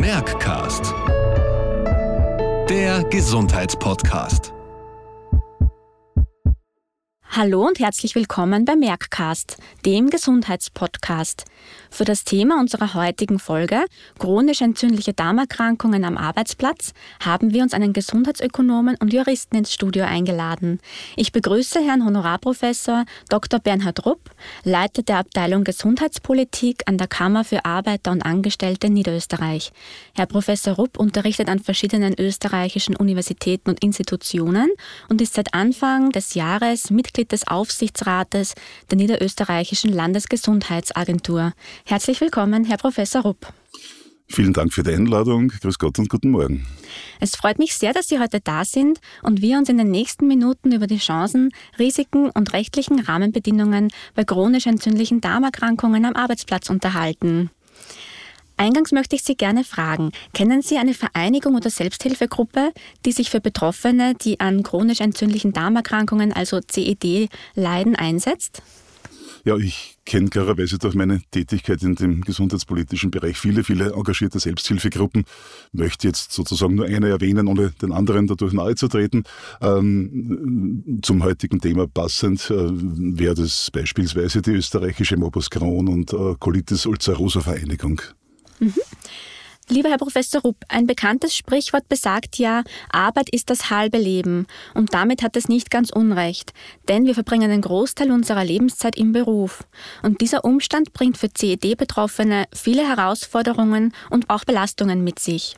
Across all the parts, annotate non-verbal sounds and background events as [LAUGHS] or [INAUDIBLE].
Merckcast. Der Gesundheitspodcast. Hallo und herzlich willkommen bei Merckcast, dem Gesundheitspodcast. Für das Thema unserer heutigen Folge, chronisch entzündliche Darmerkrankungen am Arbeitsplatz, haben wir uns einen Gesundheitsökonomen und Juristen ins Studio eingeladen. Ich begrüße Herrn Honorarprofessor Dr. Bernhard Rupp, Leiter der Abteilung Gesundheitspolitik an der Kammer für Arbeiter und Angestellte Niederösterreich. Herr Professor Rupp unterrichtet an verschiedenen österreichischen Universitäten und Institutionen und ist seit Anfang des Jahres Mitglied Mitglied des Aufsichtsrates der Niederösterreichischen Landesgesundheitsagentur. Herzlich willkommen, Herr Professor Rupp. Vielen Dank für die Einladung. Grüß Gott und guten Morgen. Es freut mich sehr, dass Sie heute da sind und wir uns in den nächsten Minuten über die Chancen, Risiken und rechtlichen Rahmenbedingungen bei chronisch entzündlichen Darmerkrankungen am Arbeitsplatz unterhalten. Eingangs möchte ich Sie gerne fragen, kennen Sie eine Vereinigung oder Selbsthilfegruppe, die sich für Betroffene, die an chronisch entzündlichen Darmerkrankungen, also CED, leiden, einsetzt? Ja, ich kenne klarerweise durch meine Tätigkeit in dem gesundheitspolitischen Bereich viele, viele engagierte Selbsthilfegruppen. Möchte jetzt sozusagen nur eine erwähnen, ohne den anderen dadurch nahe zu treten. Ähm, zum heutigen Thema passend äh, wäre das beispielsweise die österreichische Morbus Crohn und äh, Colitis ulcerosa Vereinigung. Mhm. Lieber Herr Professor Rupp, ein bekanntes Sprichwort besagt ja, Arbeit ist das halbe Leben. Und damit hat es nicht ganz unrecht, denn wir verbringen einen Großteil unserer Lebenszeit im Beruf. Und dieser Umstand bringt für CED-Betroffene viele Herausforderungen und auch Belastungen mit sich.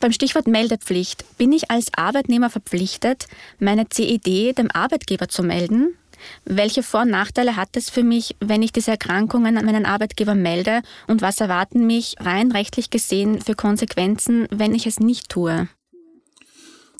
Beim Stichwort Meldepflicht bin ich als Arbeitnehmer verpflichtet, meine CED dem Arbeitgeber zu melden? Welche Vor- und Nachteile hat es für mich, wenn ich diese Erkrankungen an meinen Arbeitgeber melde? Und was erwarten mich rein rechtlich gesehen für Konsequenzen, wenn ich es nicht tue?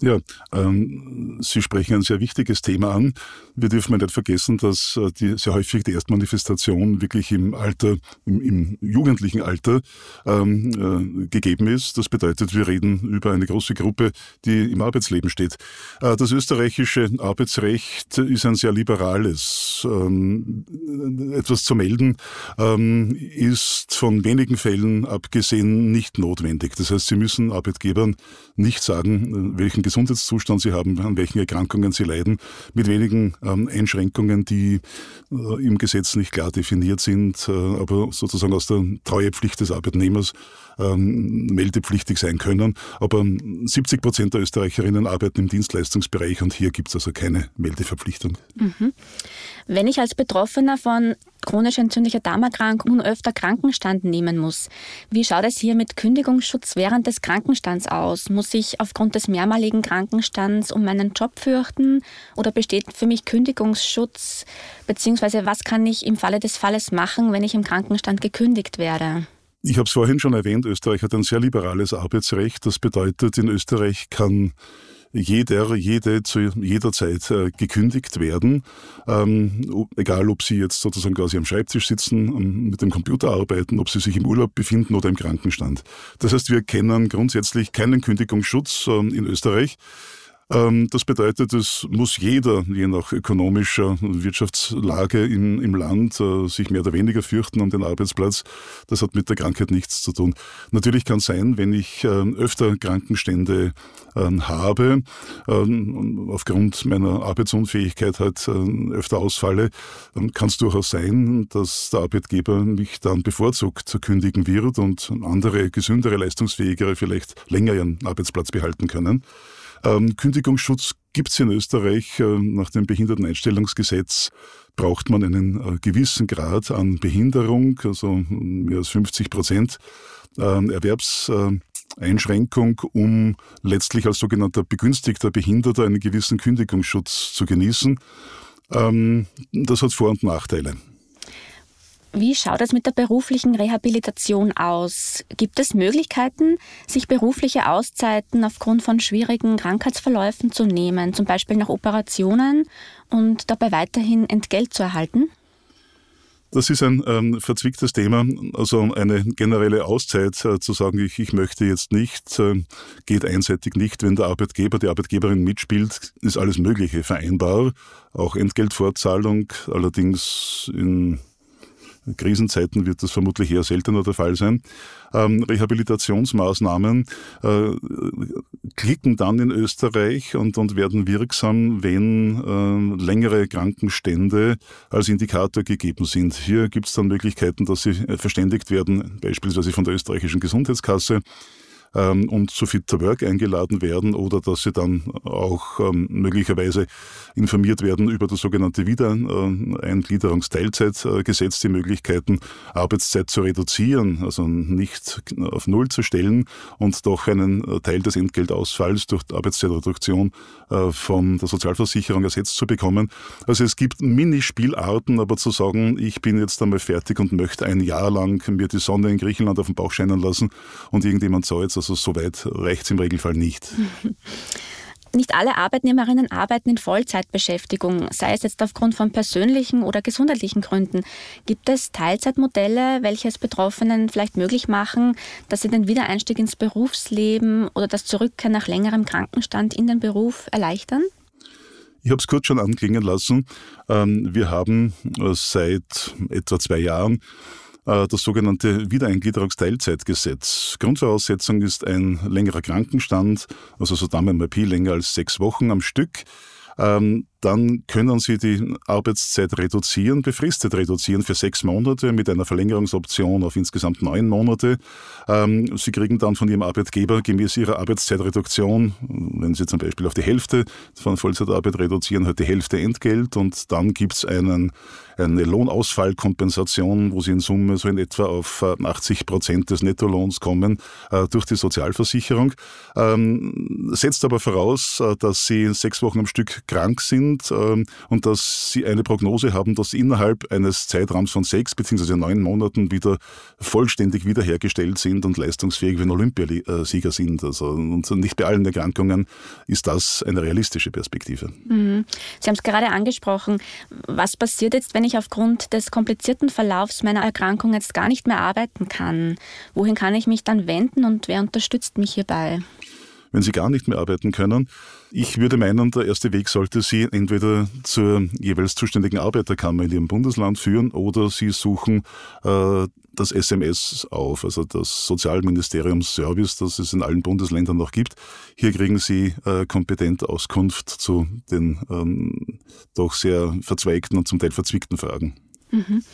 Ja, ähm, Sie sprechen ein sehr wichtiges Thema an. Wir dürfen nicht vergessen, dass äh, die, sehr häufig die Erstmanifestation wirklich im Alter, im, im jugendlichen Alter ähm, äh, gegeben ist. Das bedeutet, wir reden über eine große Gruppe, die im Arbeitsleben steht. Äh, das österreichische Arbeitsrecht ist ein sehr liberales. Ähm, etwas zu melden ähm, ist von wenigen Fällen abgesehen nicht notwendig. Das heißt, Sie müssen Arbeitgebern nicht sagen, welchen Gesundheitszustand sie haben, an welchen Erkrankungen sie leiden, mit wenigen ähm, Einschränkungen, die äh, im Gesetz nicht klar definiert sind, äh, aber sozusagen aus der Treuepflicht des Arbeitnehmers ähm, meldepflichtig sein können. Aber 70 Prozent der Österreicherinnen arbeiten im Dienstleistungsbereich und hier gibt es also keine Meldeverpflichtung. Mhm. Wenn ich als Betroffener von chronisch entzündlicher Darmerkrankung öfter Krankenstand nehmen muss, wie schaut es hier mit Kündigungsschutz während des Krankenstands aus? Muss ich aufgrund des mehrmaligen Krankenstands um meinen Job fürchten oder besteht für mich Kündigungsschutz? Beziehungsweise was kann ich im Falle des Falles machen, wenn ich im Krankenstand gekündigt werde? Ich habe es vorhin schon erwähnt, Österreich hat ein sehr liberales Arbeitsrecht. Das bedeutet, in Österreich kann jeder, jede zu jeder Zeit äh, gekündigt werden, ähm, egal ob sie jetzt sozusagen quasi am Schreibtisch sitzen, um, mit dem Computer arbeiten, ob sie sich im Urlaub befinden oder im Krankenstand. Das heißt, wir kennen grundsätzlich keinen Kündigungsschutz ähm, in Österreich. Ähm, das bedeutet, es muss jeder, je nach ökonomischer Wirtschaftslage im, im Land, äh, sich mehr oder weniger fürchten um den Arbeitsplatz. Das hat mit der Krankheit nichts zu tun. Natürlich kann es sein, wenn ich ähm, öfter Krankenstände ähm, habe, aufgrund meiner Arbeitsunfähigkeit halt öfter ausfalle, kann es durchaus sein, dass der Arbeitgeber mich dann bevorzugt kündigen wird und andere, gesündere, leistungsfähigere vielleicht länger ihren Arbeitsplatz behalten können. Ähm, Kündigungsschutz gibt es in Österreich. Äh, nach dem Behinderteneinstellungsgesetz braucht man einen äh, gewissen Grad an Behinderung, also mehr als 50 Prozent ähm, Erwerbseinschränkung, um letztlich als sogenannter begünstigter Behinderter einen gewissen Kündigungsschutz zu genießen. Ähm, das hat Vor- und Nachteile. Wie schaut es mit der beruflichen Rehabilitation aus? Gibt es Möglichkeiten, sich berufliche Auszeiten aufgrund von schwierigen Krankheitsverläufen zu nehmen, zum Beispiel nach Operationen und dabei weiterhin Entgelt zu erhalten? Das ist ein ähm, verzwicktes Thema. Also eine generelle Auszeit äh, zu sagen, ich, ich möchte jetzt nicht, äh, geht einseitig nicht. Wenn der Arbeitgeber, die Arbeitgeberin mitspielt, ist alles Mögliche vereinbar. Auch Entgeltfortzahlung, allerdings in Krisenzeiten wird das vermutlich eher seltener der Fall sein. Ähm, Rehabilitationsmaßnahmen äh, klicken dann in Österreich und, und werden wirksam, wenn äh, längere Krankenstände als Indikator gegeben sind. Hier gibt es dann Möglichkeiten, dass sie verständigt werden, beispielsweise von der österreichischen Gesundheitskasse ähm, und zu Fit to Work eingeladen werden oder dass sie dann auch ähm, möglicherweise informiert werden über das sogenannte Wiedereingliederungsteilzeitgesetz, die Möglichkeiten, Arbeitszeit zu reduzieren, also nicht auf Null zu stellen und doch einen Teil des Entgeltausfalls durch Arbeitszeitreduktion äh, von der Sozialversicherung ersetzt zu bekommen. Also es gibt Minispielarten, aber zu sagen, ich bin jetzt einmal fertig und möchte ein Jahr lang mir die Sonne in Griechenland auf den Bauch scheinen lassen und irgendjemand zahlt es also so weit reicht es im Regelfall nicht. [LAUGHS] Nicht alle Arbeitnehmerinnen arbeiten in Vollzeitbeschäftigung, sei es jetzt aufgrund von persönlichen oder gesundheitlichen Gründen. Gibt es Teilzeitmodelle, welche es Betroffenen vielleicht möglich machen, dass sie den Wiedereinstieg ins Berufsleben oder das Zurückkehren nach längerem Krankenstand in den Beruf erleichtern? Ich habe es kurz schon anklingen lassen. Ähm, wir haben äh, seit etwa zwei Jahren das sogenannte Wiedereingliederungsteilzeitgesetz. Grundvoraussetzung ist ein längerer Krankenstand, also so Damen mal Pi länger als sechs Wochen am Stück. Ähm, dann können Sie die Arbeitszeit reduzieren, befristet reduzieren für sechs Monate mit einer Verlängerungsoption auf insgesamt neun Monate. Ähm, Sie kriegen dann von Ihrem Arbeitgeber gemäß Ihrer Arbeitszeitreduktion, wenn Sie zum Beispiel auf die Hälfte von Vollzeitarbeit reduzieren, halt die Hälfte Entgelt und dann gibt es eine Lohnausfallkompensation, wo Sie in Summe so in etwa auf 80 äh, Prozent des Nettolohns kommen äh, durch die Sozialversicherung. Ähm, setzt aber voraus, äh, dass Sie sechs Wochen am Stück krank sind sind ähm, und dass sie eine Prognose haben, dass sie innerhalb eines Zeitraums von sechs bzw. neun Monaten wieder vollständig wiederhergestellt sind und leistungsfähig wie ein Olympiasieger sind. Also, und nicht bei allen Erkrankungen ist das eine realistische Perspektive. Mhm. Sie haben es gerade angesprochen. Was passiert jetzt, wenn ich aufgrund des komplizierten Verlaufs meiner Erkrankung jetzt gar nicht mehr arbeiten kann? Wohin kann ich mich dann wenden und wer unterstützt mich hierbei? Wenn sie gar nicht mehr arbeiten können. Ich würde meinen, der erste Weg sollte sie entweder zur jeweils zuständigen Arbeiterkammer in ihrem Bundesland führen oder sie suchen äh, das SMS auf, also das Sozialministeriumsservice, das es in allen Bundesländern noch gibt. Hier kriegen Sie äh, kompetente Auskunft zu den ähm, doch sehr verzweigten und zum Teil verzwickten Fragen. Mhm.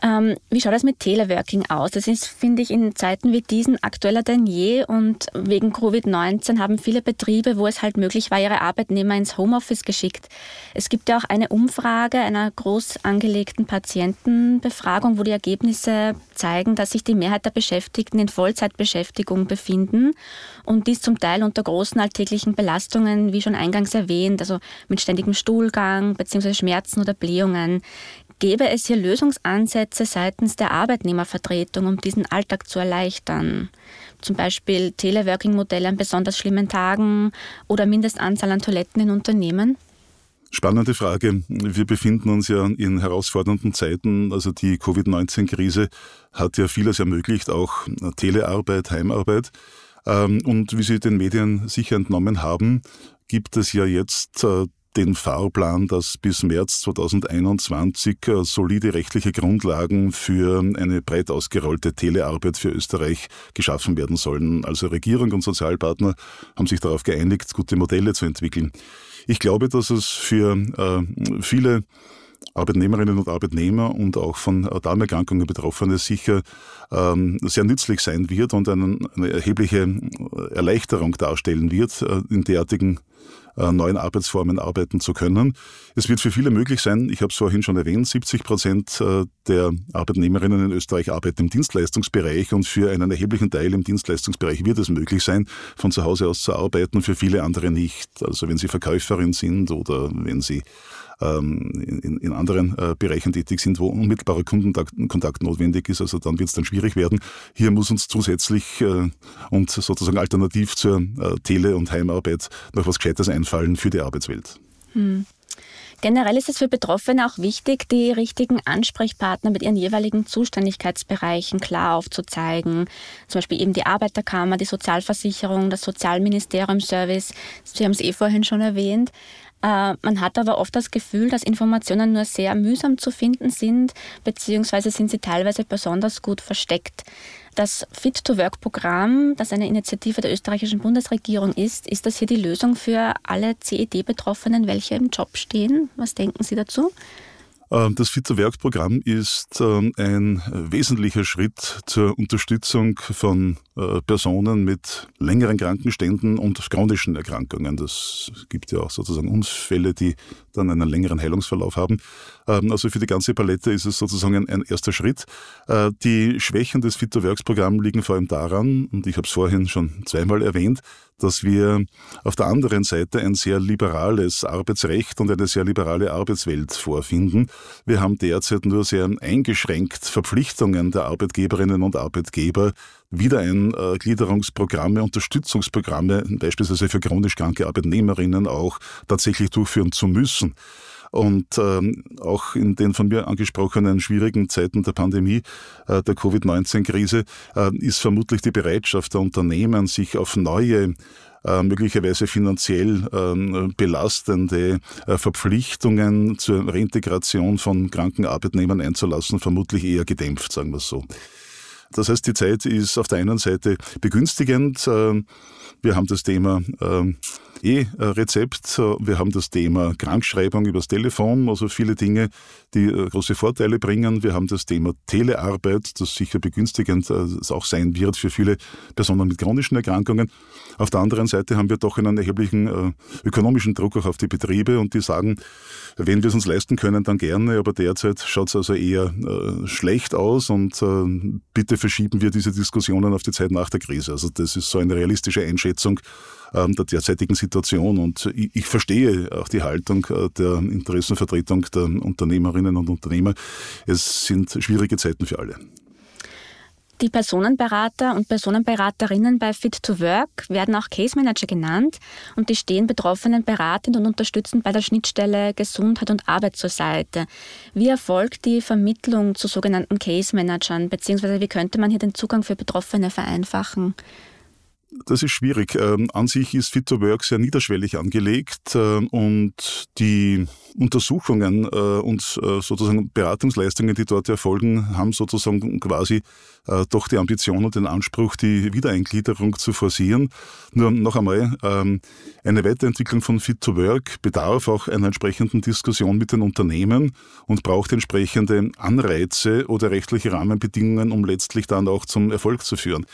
Ähm, wie schaut das mit Teleworking aus? Das ist, finde ich, in Zeiten wie diesen aktueller denn je und wegen Covid-19 haben viele Betriebe, wo es halt möglich war, ihre Arbeitnehmer ins Homeoffice geschickt. Es gibt ja auch eine Umfrage einer groß angelegten Patientenbefragung, wo die Ergebnisse zeigen, dass sich die Mehrheit der Beschäftigten in Vollzeitbeschäftigung befinden und dies zum Teil unter großen alltäglichen Belastungen, wie schon eingangs erwähnt, also mit ständigem Stuhlgang bzw. Schmerzen oder Blähungen. Gäbe es hier Lösungsansätze seitens der Arbeitnehmervertretung, um diesen Alltag zu erleichtern? Zum Beispiel Teleworking-Modelle an besonders schlimmen Tagen oder Mindestanzahl an Toiletten in Unternehmen? Spannende Frage. Wir befinden uns ja in herausfordernden Zeiten. Also die Covid-19-Krise hat ja vieles ermöglicht, auch Telearbeit, Heimarbeit. Ähm, und wie Sie den Medien sicher entnommen haben, gibt es ja jetzt äh, den Fahrplan, dass bis März 2021 äh, solide rechtliche Grundlagen für eine breit ausgerollte Telearbeit für Österreich geschaffen werden sollen. Also Regierung und Sozialpartner haben sich darauf geeinigt, gute Modelle zu entwickeln. Ich glaube, dass es für äh, viele Arbeitnehmerinnen und Arbeitnehmer und auch von Darmerkrankungen Betroffene sicher ähm, sehr nützlich sein wird und einen, eine erhebliche Erleichterung darstellen wird, äh, in derartigen äh, neuen Arbeitsformen arbeiten zu können. Es wird für viele möglich sein, ich habe es vorhin schon erwähnt, 70 Prozent äh, der Arbeitnehmerinnen in Österreich arbeiten im Dienstleistungsbereich und für einen erheblichen Teil im Dienstleistungsbereich wird es möglich sein, von zu Hause aus zu arbeiten, für viele andere nicht. Also wenn Sie Verkäuferin sind oder wenn Sie in, in anderen äh, Bereichen tätig sind, wo unmittelbarer Kundenkontakt notwendig ist. Also dann wird es dann schwierig werden. Hier muss uns zusätzlich äh, und sozusagen alternativ zur äh, Tele- und Heimarbeit noch was Gescheites einfallen für die Arbeitswelt. Hm. Generell ist es für Betroffene auch wichtig, die richtigen Ansprechpartner mit ihren jeweiligen Zuständigkeitsbereichen klar aufzuzeigen. Zum Beispiel eben die Arbeiterkammer, die Sozialversicherung, das Sozialministerium Service. Sie haben es eh vorhin schon erwähnt. Äh, man hat aber oft das Gefühl, dass Informationen nur sehr mühsam zu finden sind, beziehungsweise sind sie teilweise besonders gut versteckt. Das Fit-to-Work-Programm, das eine Initiative der österreichischen Bundesregierung ist, ist das hier die Lösung für alle CED-Betroffenen, welche im Job stehen? Was denken Sie dazu? Ähm, das Fit-to-Work-Programm ist ähm, ein wesentlicher Schritt zur Unterstützung von äh, Personen mit längeren Krankenständen und chronischen Erkrankungen. Das gibt ja auch sozusagen Unfälle, die dann einen längeren Heilungsverlauf haben. Ähm, also für die ganze Palette ist es sozusagen ein erster Schritt. Äh, die Schwächen des Fit-to-Works-Programms liegen vor allem daran, und ich habe es vorhin schon zweimal erwähnt, dass wir auf der anderen Seite ein sehr liberales Arbeitsrecht und eine sehr liberale Arbeitswelt vorfinden. Wir haben derzeit nur sehr eingeschränkt Verpflichtungen der Arbeitgeberinnen und Arbeitgeber, Wiedereingliederungsprogramme, Unterstützungsprogramme, beispielsweise für chronisch kranke Arbeitnehmerinnen auch tatsächlich durchführen zu müssen. Und ähm, auch in den von mir angesprochenen schwierigen Zeiten der Pandemie, äh, der Covid-19-Krise, äh, ist vermutlich die Bereitschaft der Unternehmen, sich auf neue äh, möglicherweise finanziell ähm, belastende äh, Verpflichtungen zur Reintegration von kranken Arbeitnehmern einzulassen, vermutlich eher gedämpft, sagen wir es so. Das heißt, die Zeit ist auf der einen Seite begünstigend. Äh, wir haben das Thema äh, E-Rezept, wir haben das Thema Krankschreibung übers Telefon, also viele Dinge, die äh, große Vorteile bringen. Wir haben das Thema Telearbeit, das sicher begünstigend auch sein wird für viele Personen mit chronischen Erkrankungen. Auf der anderen Seite haben wir doch einen erheblichen ökonomischen Druck auch auf die Betriebe und die sagen, wenn wir es uns leisten können, dann gerne, aber derzeit schaut es also eher schlecht aus und bitte verschieben wir diese Diskussionen auf die Zeit nach der Krise. Also das ist so eine realistische Einschätzung ähm, der derzeitigen Situation. Und ich, ich, verstehe auch die Haltung äh, der Interessenvertretung der Unternehmerinnen und Unternehmer. Es sind schwierige Zeiten für alle. Die Personenberater und Personenberaterinnen bei Fit to Work werden auch Case Manager genannt und die stehen Betroffenen beratend und unterstützend bei der Schnittstelle Gesundheit und Arbeit zur Seite. Wie erfolgt die Vermittlung zu sogenannten Case Managern, beziehungsweise wie könnte man hier den Zugang für Betroffene vereinfachen? Das ist schwierig. Ähm, an sich ist Fit to Work sehr niederschwellig angelegt äh, und die Untersuchungen äh, und äh, sozusagen Beratungsleistungen, die dort erfolgen, haben sozusagen quasi äh, doch die Ambition und den Anspruch, die Wiedereingliederung zu forcieren. Nur noch einmal, ähm, eine Weiterentwicklung von Fit to Work bedarf auch einer entsprechenden Diskussion mit den Unternehmen und braucht entsprechende Anreize oder rechtliche Rahmenbedingungen, um letztlich dann auch zum Erfolg zu führen.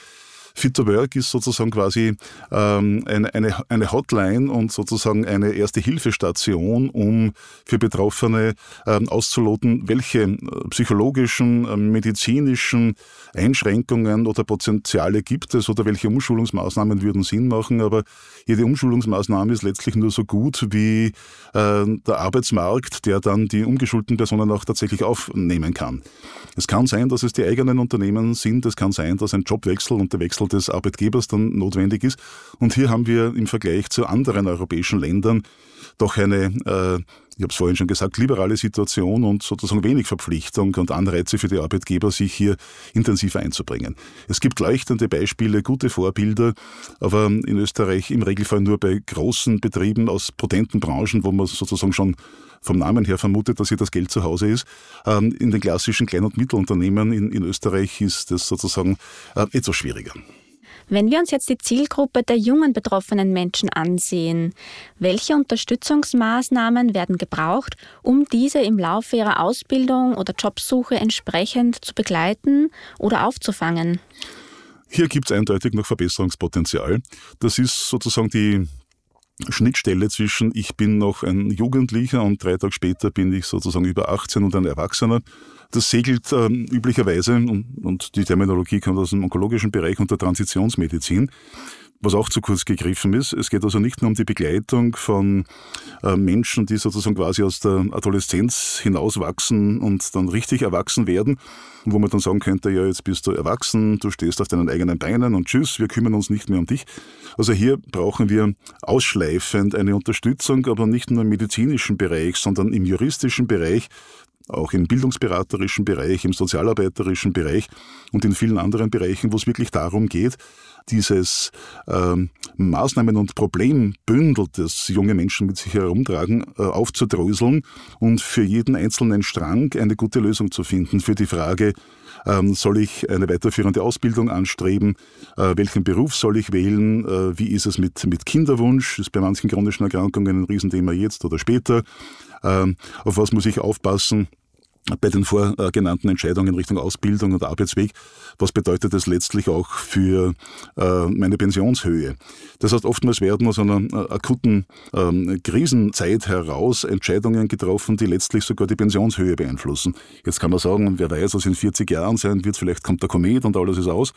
Fit to Work ist sozusagen quasi ähm, eine, eine, eine Hotline und sozusagen eine erste Hilfestation, um für Betroffene ähm, auszuloten, welche äh, psychologischen, äh, medizinischen Einschränkungen oder Potenziale gibt es oder welche Umschulungsmaßnahmen würden Sinn machen. Aber jede Umschulungsmaßnahme ist letztlich nur so gut wie äh, der Arbeitsmarkt, der dann die umgeschulten Personen auch tatsächlich aufnehmen kann. Es kann sein, dass es die eigenen Unternehmen sind, es kann sein, dass ein Jobwechsel und der Wechsel Wechsel des Arbeitgebers dann notwendig ist. Und hier haben wir im Vergleich zu anderen europäischen Ländern doch eine, äh, ich habe es vorhin schon gesagt, liberale Situation und sozusagen wenig Verpflichtung und Anreize für die Arbeitgeber, sich hier intensiv einzubringen. Es gibt leuchtende Beispiele, gute Vorbilder, aber in Österreich im Regelfall nur bei großen Betrieben aus potenten Branchen, wo man sozusagen schon vom Namen her vermutet, dass hier das Geld zu Hause ist. Ähm, in den klassischen Klein- und Mittelunternehmen in, in Österreich ist das sozusagen äh, etwas schwieriger. Wenn wir uns jetzt die Zielgruppe der jungen betroffenen Menschen ansehen, welche Unterstützungsmaßnahmen werden gebraucht, um diese im Laufe ihrer Ausbildung oder Jobsuche entsprechend zu begleiten oder aufzufangen? Hier gibt es eindeutig noch Verbesserungspotenzial. Das ist sozusagen die Schnittstelle zwischen ich bin noch ein Jugendlicher und drei Tage später bin ich sozusagen über 18 und ein Erwachsener. Das segelt äh, üblicherweise, und, und die Terminologie kommt aus dem onkologischen Bereich unter Transitionsmedizin, was auch zu kurz gegriffen ist. Es geht also nicht nur um die Begleitung von äh, Menschen, die sozusagen quasi aus der Adoleszenz hinauswachsen und dann richtig erwachsen werden, wo man dann sagen könnte, ja, jetzt bist du erwachsen, du stehst auf deinen eigenen Beinen und tschüss, wir kümmern uns nicht mehr um dich. Also hier brauchen wir ausschleifend eine Unterstützung, aber nicht nur im medizinischen Bereich, sondern im juristischen Bereich, auch im bildungsberaterischen Bereich, im sozialarbeiterischen Bereich und in vielen anderen Bereichen, wo es wirklich darum geht, dieses ähm, Maßnahmen- und Problembündel, das junge Menschen mit sich herumtragen, äh, aufzudröseln und für jeden einzelnen Strang eine gute Lösung zu finden. Für die Frage, ähm, soll ich eine weiterführende Ausbildung anstreben? Äh, welchen Beruf soll ich wählen? Äh, wie ist es mit, mit Kinderwunsch? Ist bei manchen chronischen Erkrankungen ein Riesenthema jetzt oder später. Ähm, auf was muss ich aufpassen? Bei den vorgenannten Entscheidungen Richtung Ausbildung und Arbeitsweg, was bedeutet das letztlich auch für äh, meine Pensionshöhe? Das heißt, oftmals werden aus einer äh, akuten ähm, Krisenzeit heraus Entscheidungen getroffen, die letztlich sogar die Pensionshöhe beeinflussen. Jetzt kann man sagen, wer weiß, was in 40 Jahren sein wird, vielleicht kommt der Komet und alles ist aus.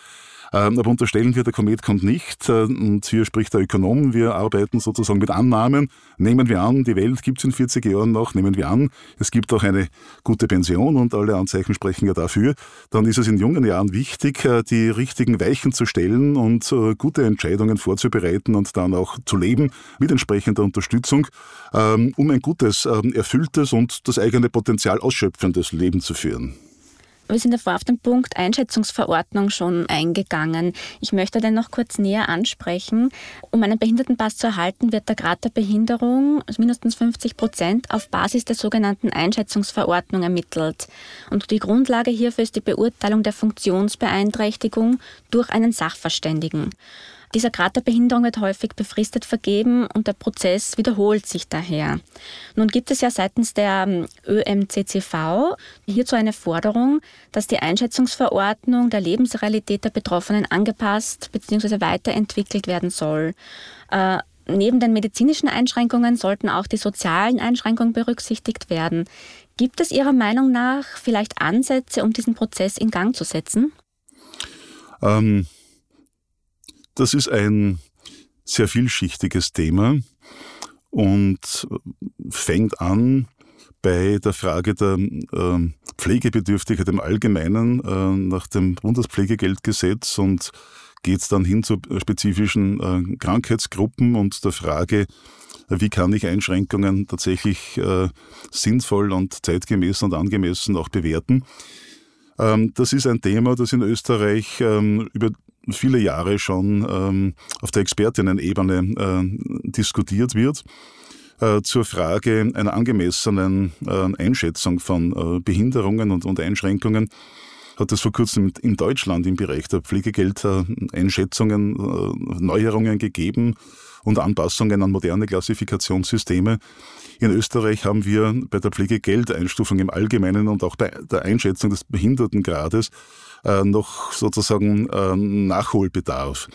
Ähm, aber unterstellen wir, der Komet kommt nicht. Äh, und hier spricht der Ökonom. Wir arbeiten sozusagen mit Annahmen. Nehmen wir an, die Welt gibt es in 40 Jahren noch. Nehmen wir an, es gibt auch eine gute Pension und alle Anzeichen sprechen ja dafür. Dann ist es in jungen Jahren wichtig, äh, die richtigen Weichen zu stellen und äh, gute Entscheidungen vorzubereiten und dann auch zu leben mit entsprechender Unterstützung, ähm, um ein gutes, ähm, erfülltes und das eigene Potenzial ausschöpfendes Leben zu führen. Wir sind davor auf den Punkt Einschätzungsverordnung schon eingegangen. Ich möchte den noch kurz näher ansprechen. Um einen Behindertenpass zu erhalten, wird der Grad der Behinderung, also mindestens 50 Prozent, auf Basis der sogenannten Einschätzungsverordnung ermittelt. Und die Grundlage hierfür ist die Beurteilung der Funktionsbeeinträchtigung durch einen Sachverständigen. Dieser Grad der Behinderung wird häufig befristet vergeben und der Prozess wiederholt sich daher. Nun gibt es ja seitens der ähm, ÖMCCV hierzu eine Forderung, dass die Einschätzungsverordnung der Lebensrealität der Betroffenen angepasst bzw. weiterentwickelt werden soll. Äh, neben den medizinischen Einschränkungen sollten auch die sozialen Einschränkungen berücksichtigt werden. Gibt es Ihrer Meinung nach vielleicht Ansätze, um diesen Prozess in Gang zu setzen? Ähm, das ist ein sehr vielschichtiges Thema und fängt an bei der Frage der äh, Pflegebedürftigkeit im Allgemeinen äh, nach dem Bundespflegegeldgesetz und geht dann hin zu spezifischen äh, Krankheitsgruppen und der Frage, wie kann ich Einschränkungen tatsächlich äh, sinnvoll und zeitgemäß und angemessen auch bewerten. Ähm, das ist ein Thema, das in Österreich ähm, über viele Jahre schon ähm, auf der Expertinnen-Ebene äh, diskutiert wird äh, zur Frage einer angemessenen äh, Einschätzung von Behinderungen und, Einschränkungen hat es vor kurzem in Deutschland im Bereich der Pflegegeldeinschätzungen Neuerungen gegeben und Anpassungen an moderne Klassifikationssysteme. In Österreich haben wir bei der Pflegegeldeinstufung im Allgemeinen und auch bei der Einschätzung des Behindertengrades äh, noch sozusagen äh, Nachholbedarf.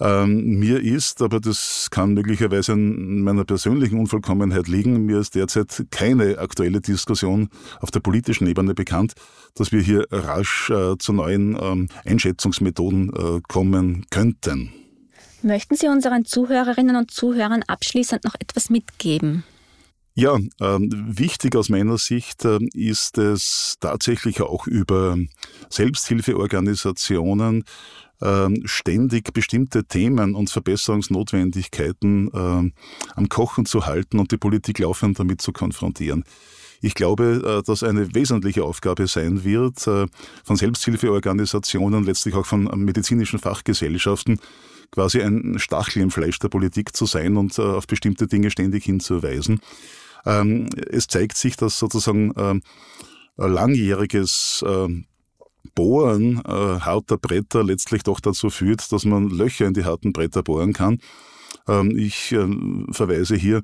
Ähm, mir ist, aber das kann möglicherweise an meiner persönlichen Unvollkommenheit liegen, mir ist derzeit keine aktuelle Diskussion auf der politischen Ebene bekannt, dass wir hier rasch äh, zu neuen ähm, Einschätzungsmethoden äh, kommen könnten. Möchten Sie unseren Zuhörerinnen und Zuhörern abschließend noch etwas mitgeben? Ja, ähm, wichtig aus meiner Sicht äh, ist es tatsächlich auch über Selbsthilfeorganisationen ständig bestimmte Themen und Verbesserungsnotwendigkeiten äh, am Kochen zu halten und die Politik laufend damit zu konfrontieren. Ich glaube, äh, dass eine wesentliche Aufgabe sein wird äh, von Selbsthilfeorganisationen, letztlich auch von medizinischen Fachgesellschaften, quasi ein Stachel im Fleisch der Politik zu sein und äh, auf bestimmte Dinge ständig hinzuweisen. Ähm, es zeigt sich, dass sozusagen ähm, langjähriges ähm, Bohren äh, harter Bretter letztlich doch dazu führt, dass man Löcher in die harten Bretter bohren kann. Ähm, ich äh, verweise hier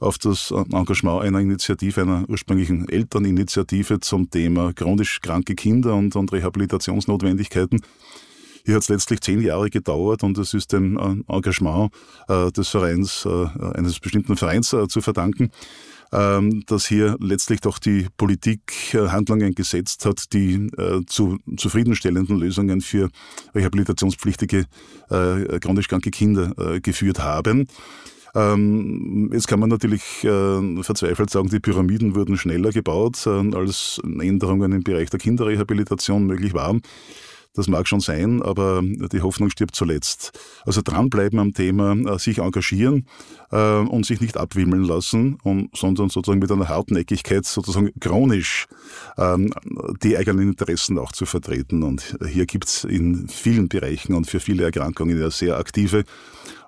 auf das Engagement einer Initiative, einer ursprünglichen Elterninitiative zum Thema chronisch kranke Kinder und, und Rehabilitationsnotwendigkeiten. Hier hat es letztlich zehn Jahre gedauert und es ist dem äh, Engagement äh, des Vereins, äh, eines bestimmten Vereins äh, zu verdanken, dass hier letztlich doch die Politik äh, Handlungen gesetzt hat, die äh, zu zufriedenstellenden Lösungen für rehabilitationspflichtige äh, chronisch kranke Kinder geführt haben. Ähm, jetzt kann man natürlich verzweifelt sagen, die Pyramiden wurden schneller gebaut, als Änderungen im Bereich der Kinderrehabilitation möglich waren. Das mag schon sein, aber die Hoffnung stirbt zuletzt. Also dranbleiben am Thema, äh, sich engagieren äh, und sich nicht abwimmeln lassen, sondern sozusagen mit einer Hartnäckigkeit sozusagen chronisch ähm, die eigenen Interessen auch zu vertreten. Und hier gibt es in vielen Bereichen und für viele Erkrankungen ja sehr aktive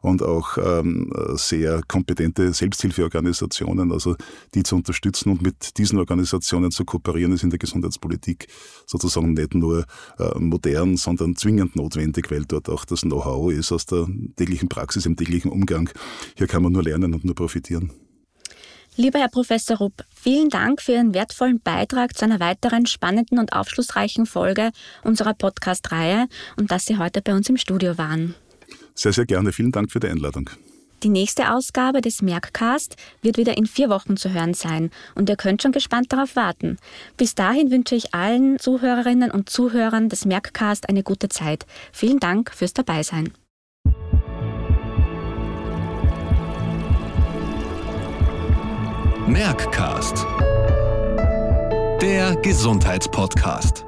und auch ähm, sehr kompetente Selbsthilfeorganisationen, also die zu unterstützen und mit diesen Organisationen zu kooperieren, ist in der Gesundheitspolitik sozusagen nicht nur äh, modern, sondern zwingend notwendig, weil dort auch das Know-how ist aus der täglichen Praxis, im täglichen Umgang. Hier kann man nur lernen und nur profitieren. Lieber Herr Professor Rupp, vielen Dank für Ihren wertvollen Beitrag zu einer weiteren spannenden und aufschlussreichen Folge unserer Podcast-Reihe und dass Sie heute bei uns im Studio waren. Sehr, sehr gerne. Vielen Dank für die Einladung. Die nächste Ausgabe des Merkcast wird wieder in vier Wochen zu hören sein und ihr könnt schon gespannt darauf warten. Bis dahin wünsche ich allen Zuhörerinnen und Zuhörern des Merkcast eine gute Zeit. Vielen Dank fürs Dabeisein. Merckcast. Der Gesundheitspodcast.